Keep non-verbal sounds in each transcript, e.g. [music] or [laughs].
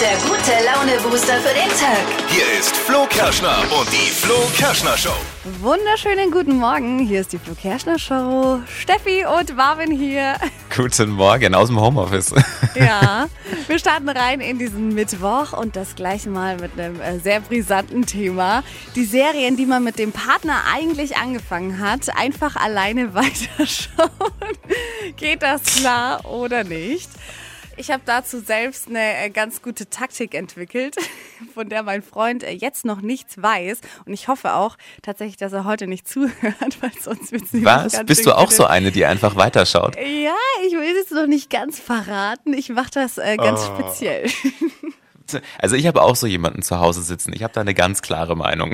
der gute Laune-Booster für den Tag. Hier ist Flo Kerschner und die Flo Kerschner Show. Wunderschönen guten Morgen. Hier ist die Flo Kerschner Show. Steffi und Marvin hier. Guten Morgen aus dem Homeoffice. [laughs] Ja, [laughs] wir starten rein in diesen Mittwoch und das gleich mal mit einem äh, sehr brisanten Thema. Die Serien, die man mit dem Partner eigentlich angefangen hat, einfach alleine [laughs] weiterschauen. Geht das klar oder nicht? Ich habe dazu selbst eine äh, ganz gute Taktik entwickelt, [laughs] von der mein Freund äh, jetzt noch nichts weiß. Und ich hoffe auch tatsächlich, dass er heute nicht [laughs] zuhört, weil sonst wird es nicht Was? ganz Bist du auch so eine, die einfach weiterschaut? Ja, ich will es noch nicht ganz verraten. Ich mache das äh, ganz Oh. speziell. [laughs] Also ich habe auch so jemanden zu Hause sitzen. Ich habe da eine ganz klare Meinung.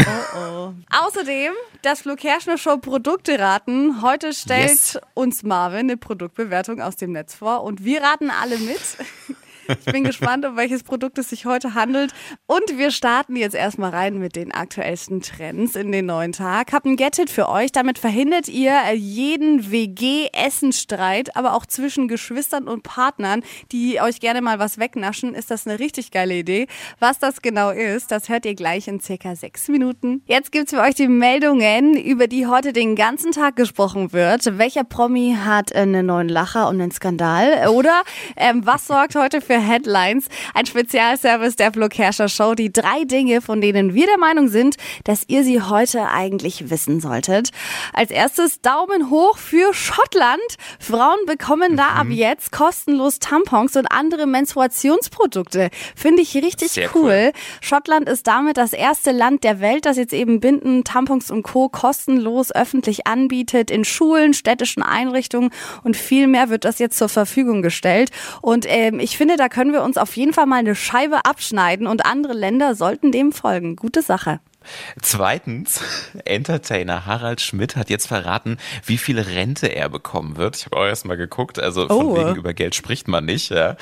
Außerdem, das Flo Kerschner Show Produkte raten. Heute stellt Yes. uns Marvin eine Produktbewertung aus dem Netz vor und wir raten alle mit. Ich bin gespannt, um welches Produkt es sich heute handelt. Und wir starten jetzt erstmal rein mit den aktuellsten Trends in den neuen Tag. Hab ein Get-It für euch. Damit verhindert ihr äh, jeden WG-Essensstreit, aber auch zwischen Geschwistern und Partnern, die euch gerne mal was wegnaschen. Ist das eine richtig geile Idee? Was das genau ist, das hört ihr gleich in circa sechs Minuten. Jetzt gibt's für euch die Meldungen, über die heute den ganzen Tag gesprochen wird. Welcher Promi hat einen neuen Lacher und einen Skandal? Oder ähm, was sorgt heute für Headlines? Ein Spezialservice der Flo Kerschner Show. Die drei Dinge, von denen wir der Meinung sind, dass ihr sie heute eigentlich wissen solltet. Als erstes Daumen hoch für Schottland. Frauen bekommen da ab jetzt kostenlos Tampons und andere Menstruationsprodukte. Finde ich richtig cool. cool. Schottland ist damit das erste Land der Welt, das jetzt eben Binden, Tampons und Co. kostenlos öffentlich anbietet in Schulen, städtischen Einrichtungen und viel mehr wird das jetzt zur Verfügung gestellt. Und ähm, ich finde, da können wir uns auf jeden Fall mal eine Scheibe abschneiden und andere Länder sollten dem folgen. Gute Sache. Zweitens, Entertainer Harald Schmidt hat jetzt verraten, wie viel Rente er bekommen wird. Ich habe auch erst mal geguckt, also von Oh. wegen über Geld spricht man nicht. Ja.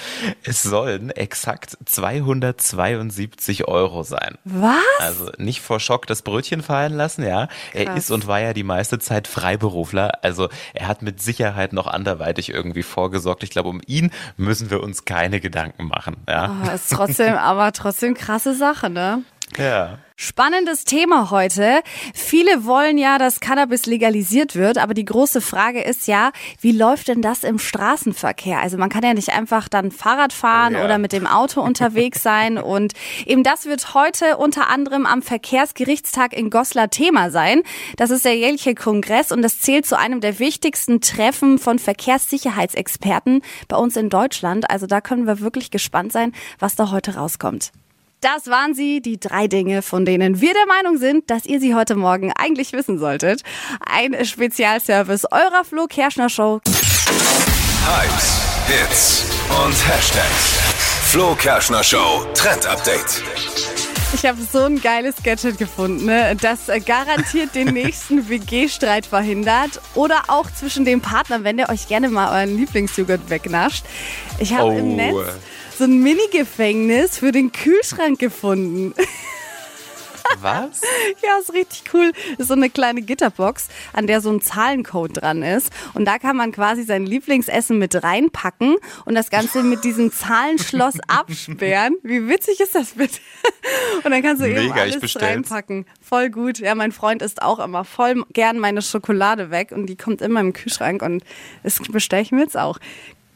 Es sollen exakt 272 Euro sein. Was? Also nicht vor Schock das Brötchen fallen lassen, ja. Er Krass. ist und war ja die meiste Zeit Freiberufler. Also er hat mit Sicherheit noch anderweitig irgendwie vorgesorgt. Ich glaube, um ihn müssen wir uns keine Gedanken machen, ja. Oh, ist trotzdem, aber trotzdem krasse Sache, ne? Ja. Spannendes Thema heute. Viele wollen ja, dass Cannabis legalisiert wird, aber die große Frage ist ja, wie läuft denn das im Straßenverkehr? Also man kann ja nicht einfach dann Fahrrad fahren Ja. oder mit dem Auto unterwegs sein [laughs] und eben das wird heute unter anderem am Verkehrsgerichtstag in Goslar Thema sein. Das ist der jährliche Kongress und das zählt zu einem der wichtigsten Treffen von Verkehrssicherheitsexperten bei uns in Deutschland. Also da können wir wirklich gespannt sein, was da heute rauskommt. Das waren sie, die drei Dinge, von denen wir der Meinung sind, dass ihr sie heute Morgen eigentlich wissen solltet. Ein Spezialservice eurer Flo Kerschner Show. Hypes, Hits und Hashtags. Flo Kerschner Show Trend Update. Ich habe so ein geiles Gadget gefunden, ne, das garantiert den nächsten [laughs] WG-Streit verhindert oder auch zwischen den Partnern, wenn ihr euch gerne mal euren Lieblingsjoghurt wegnascht. Ich habe im Oh. Netz so ein Mini-Gefängnis für den Kühlschrank gefunden. Was? [laughs] Ja, ist richtig cool. Ist so eine kleine Gitterbox, an der so ein Zahlencode dran ist. Und da kann man quasi sein Lieblingsessen mit reinpacken und das Ganze mit diesem Zahlenschloss [laughs] absperren. Wie witzig ist das bitte? [laughs] Und dann kannst du eben Mega, ich alles reinpacken. Voll gut. Ja, mein Freund isst auch immer voll gern meine Schokolade weg und die kommt immer im Kühlschrank und das bestelle ich mir jetzt auch.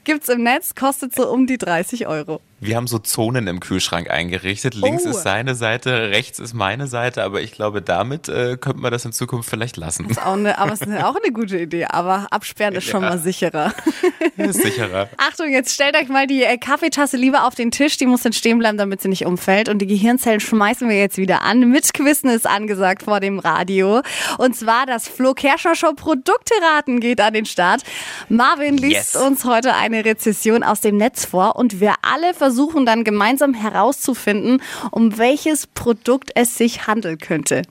Gibt's im Netz, kostet so um die 30 Euro. Wir haben so Zonen im Kühlschrank eingerichtet. Links Oh. ist seine Seite, rechts ist meine Seite, aber ich glaube, damit äh, könnte man das in Zukunft vielleicht lassen. Ist auch eine, aber es ist auch eine gute Idee. Aber absperren ist schon mal sicherer. [laughs] ist sicherer. Achtung, jetzt stellt euch mal die äh, Kaffeetasse lieber auf den Tisch. Die muss dann stehen bleiben, damit sie nicht umfällt. Und die Gehirnzellen schmeißen wir jetzt wieder an. Mit Quizzen ist angesagt vor dem Radio. Und zwar das Flo Kerschner Show Produkteraten geht an den Start. Marvin liest Yes. uns heute eine Rezession aus dem Netz vor und wir alle versuchen dann gemeinsam herauszufinden, um welches Produkt es sich handeln könnte.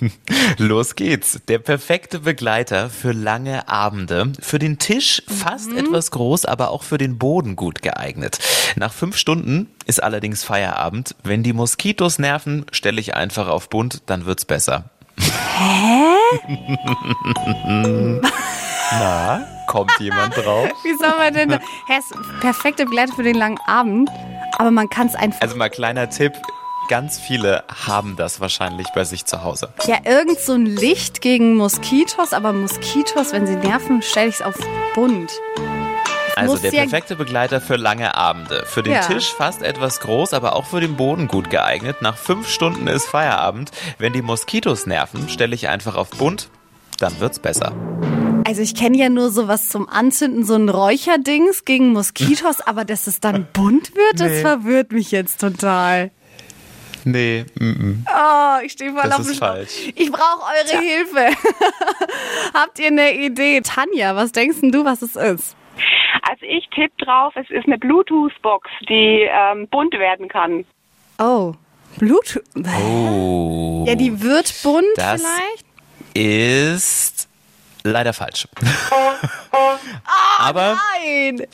[laughs] Los geht's. Der perfekte Begleiter für lange Abende. Für den Tisch fast etwas groß, aber auch für den Boden gut geeignet. Nach fünf Stunden ist allerdings Feierabend. Wenn die Moskitos nerven, stelle ich einfach auf bunt, dann wird's besser. Hä? [laughs] Na, kommt jemand drauf? [laughs] Wie soll man denn? Hä, ist perfekte Begleiter für den langen Abend. Aber man kann es einfach. Also mal kleiner Tipp. Ganz viele haben das wahrscheinlich bei sich zu Hause. Ja, irgend so ein Licht gegen Moskitos, aber Moskitos, wenn sie nerven, stelle ich es auf bunt. Also der perfekte Begleiter für lange Abende. Für den Ja. Tisch fast etwas groß, aber auch für den Boden gut geeignet. Nach fünf Stunden ist Feierabend. Wenn die Moskitos nerven, stelle ich einfach auf bunt. Dann wird's besser. Also ich kenne ja nur sowas zum Anzünden, so ein Räucherdings gegen Moskitos, [laughs] aber dass es dann bunt wird, das Nee. verwirrt mich jetzt total. Nee, mm, Oh, ich stehe voll Das auf ist dem falsch. Ich brauche eure Hilfe. [laughs] Habt ihr eine Idee? Tanja, was denkst denn du, was es ist? Also ich tippe drauf, es ist eine Bluetooth-Box, die ähm, bunt werden kann. Oh, Bluetooth. Oh. Ja, die wird bunt Das- vielleicht? ist leider falsch. [laughs] aber Nein.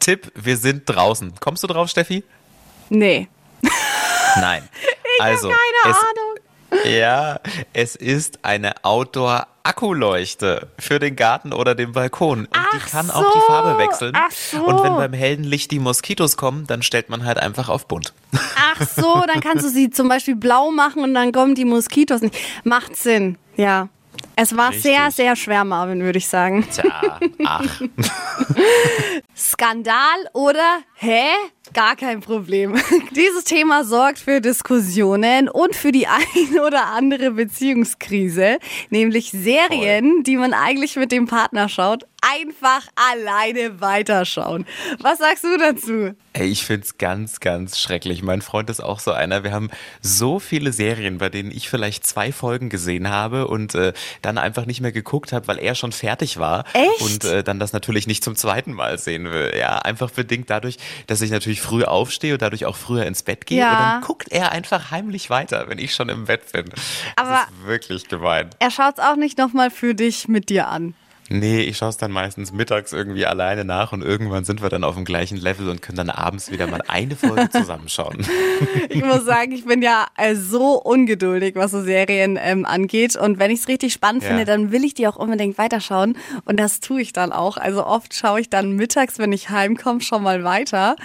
Tipp, wir sind draußen. Kommst du drauf, Steffi? Nee. [laughs] Nein. also, Keine es, Ahnung. Ja, es ist eine Outdoor-Akkuleuchte für den Garten oder den Balkon. Und die Ach kann auch die so, Farbe wechseln. ach so. Und wenn beim hellen Licht die Moskitos kommen, dann stellt man halt einfach auf bunt. [laughs] Ach so, dann kannst du sie zum Beispiel blau machen und dann kommen die Moskitos nicht. Macht Sinn, ja. Es war Richtig. sehr, sehr schwer, Marvin, würde ich sagen. Tja, ach. [laughs] Skandal oder hä? Gar kein Problem. [laughs] Dieses Thema sorgt für Diskussionen und für die [laughs] ein oder andere Beziehungskrise, nämlich Serien, die man eigentlich mit dem Partner schaut, einfach alleine weiterschauen. Was sagst du dazu? Ey, ich find's ganz, ganz schrecklich. Mein Freund ist auch so einer. Wir haben so viele Serien, bei denen ich vielleicht zwei Folgen gesehen habe und äh, dann einfach nicht mehr geguckt habe, weil er schon fertig war. Echt? Und äh, dann das natürlich nicht zum zweiten Mal sehen will. Ja, einfach bedingt dadurch, dass ich natürlich früh aufstehe und dadurch auch früher ins Bett gehe. Ja. Und dann guckt er einfach heimlich weiter, wenn ich schon im Bett bin. Aber- das ist wirklich gemein. Er schaut's auch nicht nochmal für dich mit dir an. Nee, ich schaue es dann meistens mittags irgendwie alleine nach und irgendwann sind wir dann auf dem gleichen Level und können dann abends wieder mal eine Folge [laughs] zusammenschauen. Ich muss sagen, ich bin ja äh, so ungeduldig, was so Serien ähm, angeht. Und wenn ich es richtig spannend Ja. finde, dann will ich die auch unbedingt weiterschauen. Und das tue ich dann auch. Also oft schaue ich dann mittags, wenn ich heimkomme, schon mal weiter.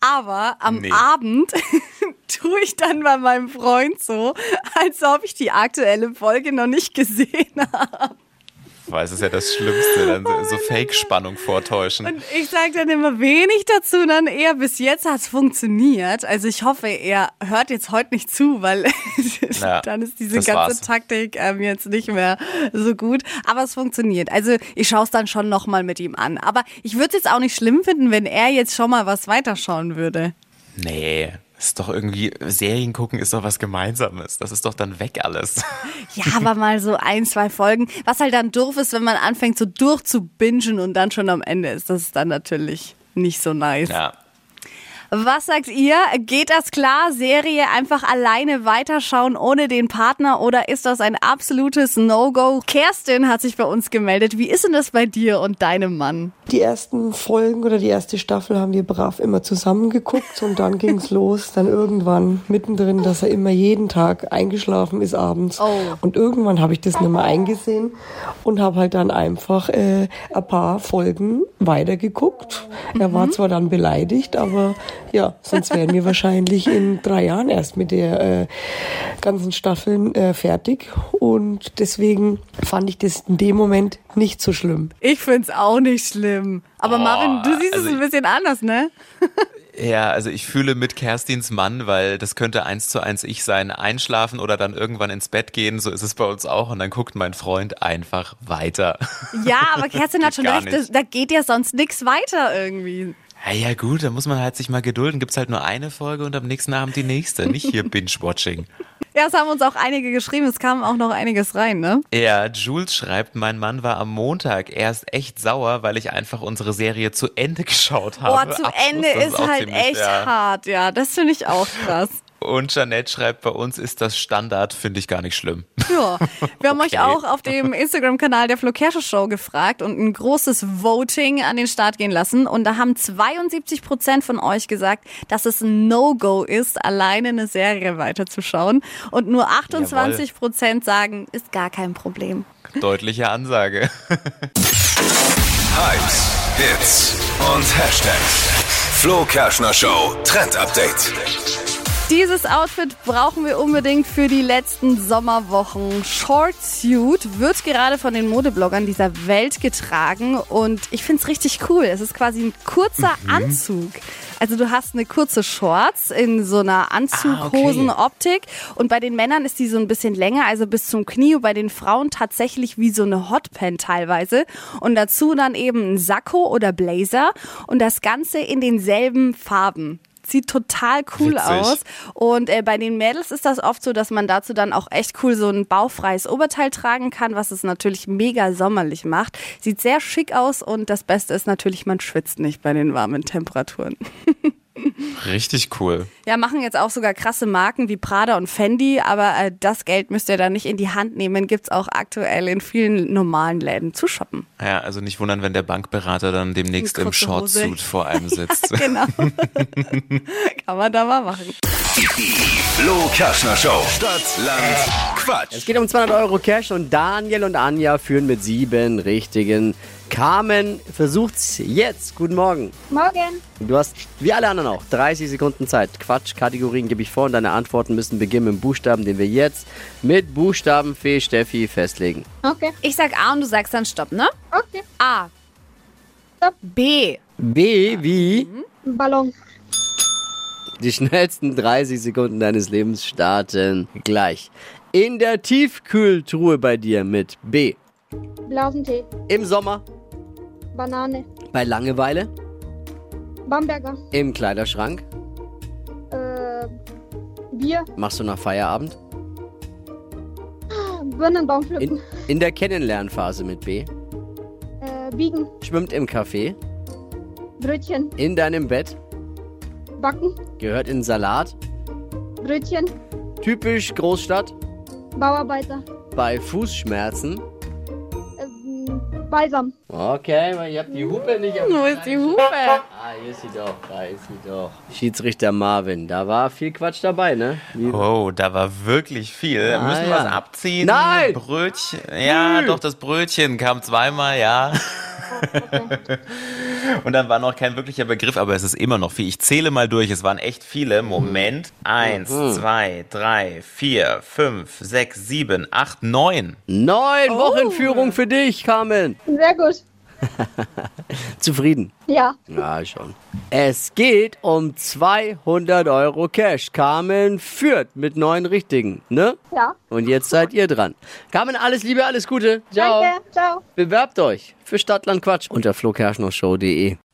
Aber am Nee. Abend [laughs] tue ich dann bei meinem Freund so, als ob ich die aktuelle Folge noch nicht gesehen [laughs] habe. Weil es ist ja das Schlimmste, dann so, so Fake-Spannung vortäuschen. Und ich sage dann immer wenig dazu, dann eher bis jetzt hat es funktioniert. Also ich hoffe, er hört jetzt heute nicht zu, weil [laughs] Ja, dann ist diese ganze war's. Taktik ähm, jetzt nicht mehr so gut. Aber es funktioniert. Also ich schaue es dann schon nochmal mit ihm an. Aber ich würde es jetzt auch nicht schlimm finden, wenn er jetzt schon mal was weiterschauen würde. Nee, ist doch irgendwie, Serien gucken ist doch was Gemeinsames. Das ist doch dann weg alles. [laughs] Ja, aber mal so ein, zwei Folgen. Was halt dann doof ist, wenn man anfängt so durchzubingen und dann schon am Ende ist. Das ist dann natürlich nicht so nice. Ja. Was sagt ihr? Geht das klar? Serie einfach alleine weiterschauen ohne den Partner oder ist das ein absolutes No-Go? Kerstin hat sich bei uns gemeldet. Wie ist denn das bei dir und deinem Mann? Die ersten Folgen oder die erste Staffel haben wir brav immer zusammen geguckt und dann ging's los, dann irgendwann mittendrin, dass er immer jeden Tag eingeschlafen ist abends. Oh. Und irgendwann habe ich das nicht mehr eingesehen und habe halt dann einfach äh, ein paar Folgen weitergeguckt. Er war zwar dann beleidigt, aber ja, sonst wären wir wahrscheinlich in drei Jahren erst mit der äh, ganzen Staffeln äh, fertig. Und deswegen fand ich das in dem Moment nicht so schlimm. Ich find's auch nicht schlimm. Aber Marvin, du siehst also es ein bisschen anders, ne? [laughs] Ja, also ich fühle mit Kerstins Mann, weil das könnte eins zu eins ich sein, einschlafen oder dann irgendwann ins Bett gehen, so ist es bei uns auch und dann guckt mein Freund einfach weiter. Ja, aber Kerstin [laughs] hat schon recht, das- da geht ja sonst nichts weiter irgendwie. Ja, ja gut, da muss man halt sich mal gedulden. Gibt's halt nur eine Folge und am nächsten Abend die nächste. Nicht hier [laughs] Binge-Watching. Ja, es haben uns auch einige geschrieben, es kam auch noch einiges rein, ne? Ja, Jules schreibt, mein Mann war am Montag erst echt sauer, weil ich einfach unsere Serie zu Ende [laughs] geschaut habe. Boah, zu Ende ist auch halt ziemlich, echt ja. hart, ja. Das finde ich auch krass. Und Janette schreibt, bei uns ist das Standard, finde ich gar nicht schlimm. Ja, wir [laughs] haben Okay. euch auch auf dem Instagram-Kanal der Flo Kerschner Show gefragt und ein großes Voting an den Start gehen lassen. Und da haben 72 Prozent von euch gesagt, dass es ein No-Go ist, alleine eine Serie weiterzuschauen. Und nur 28 Prozent sagen, ist gar kein Problem. Deutliche Ansage. [laughs] Hypes, Hits und Hashtags. Flo Kerschner Show Trend Update. Dieses Outfit brauchen wir unbedingt für die letzten Sommerwochen. Short Suit wird gerade von den Modebloggern dieser Welt getragen und ich finde es richtig cool. Es ist quasi ein kurzer Anzug. Also du hast eine kurze Shorts in so einer Anzughosen-Optik und bei den Männern ist die so ein bisschen länger, also bis zum Knie und bei den Frauen tatsächlich wie so eine Hotpan teilweise und dazu dann eben ein Sakko oder Blazer und das Ganze in denselben Farben sieht total cool Witzig. aus. Und äh, bei den Mädels ist das oft so, dass man dazu dann auch echt cool so ein bauchfreies Oberteil tragen kann, was es natürlich mega sommerlich macht. Sieht sehr schick aus und das Beste ist natürlich, man schwitzt nicht bei den warmen Temperaturen. [laughs] Richtig cool. Ja, machen jetzt auch sogar krasse Marken wie Prada und Fendi, aber äh, das Geld müsst ihr da nicht in die Hand nehmen. Gibt's auch aktuell in vielen normalen Läden zu shoppen. Ja, also nicht wundern, wenn der Bankberater dann demnächst im. Shortsuit vor einem sitzt. [laughs] Genau. [laughs] Kann man da mal machen. Flo Kerschner Show. Stadt, Land, Quatsch. Es geht um 200 Euro Cash und Daniel und Anja führen mit sieben richtigen. Carmen versucht's jetzt. Guten Morgen. Morgen. Du hast, wie alle anderen auch, 30 Sekunden Zeit. Quatsch-Kategorien gebe ich vor und deine Antworten müssen beginnen mit dem Buchstaben, den wir jetzt mit Buchstabenfee Steffi festlegen. Okay. Ich sag A und du sagst dann Stopp, ne? Okay. A. Stopp. B. B wie Ballon. die schnellsten 30 Sekunden deines Lebens starten gleich. In der Tiefkühltruhe bei dir mit B. Blausentee. Im Sommer, Banane. bei Langeweile, Bamberger. im Kleiderschrank, Äh, Bier. machst du nach Feierabend. Birnenbaum pflücken. In, in der Kennenlernphase mit B. Äh, biegen. Schwimmt im Café, Brötchen. in deinem Bett, Backen. gehört in Salat, Brötchen. typisch Großstadt, Bauarbeiter. bei Fußschmerzen. Ähm, Balsam. Okay, ihr habt die Hupe nicht auf Wo ist die Hupe? Hier ist sie doch, da ist sie doch. Schiedsrichter Marvin, da war viel Quatsch dabei, ne? Wie, Oh, da war wirklich viel. Ah, Müssen wir ja. was abziehen? Nein! Brötchen. Ja, Nö. doch, das Brötchen kam zweimal, ja. Und dann war noch kein wirklicher Begriff, aber es ist immer noch viel. Ich zähle mal durch, es waren echt viele. Moment. Eins, zwei, drei, vier, fünf, sechs, sieben, acht, neun. Neun Wochenführung für dich, Carmen. Sehr gut. [laughs] Zufrieden? Ja. Ja, schon. Es geht um 200 Euro Cash. Carmen führt mit neun Richtigen, ne? Ja. Und jetzt seid ihr dran. Carmen, alles Liebe, alles Gute. Ciao. Danke. Ciao. Bewerbt euch für Stadtland Quatsch unter flokerschnershow.de.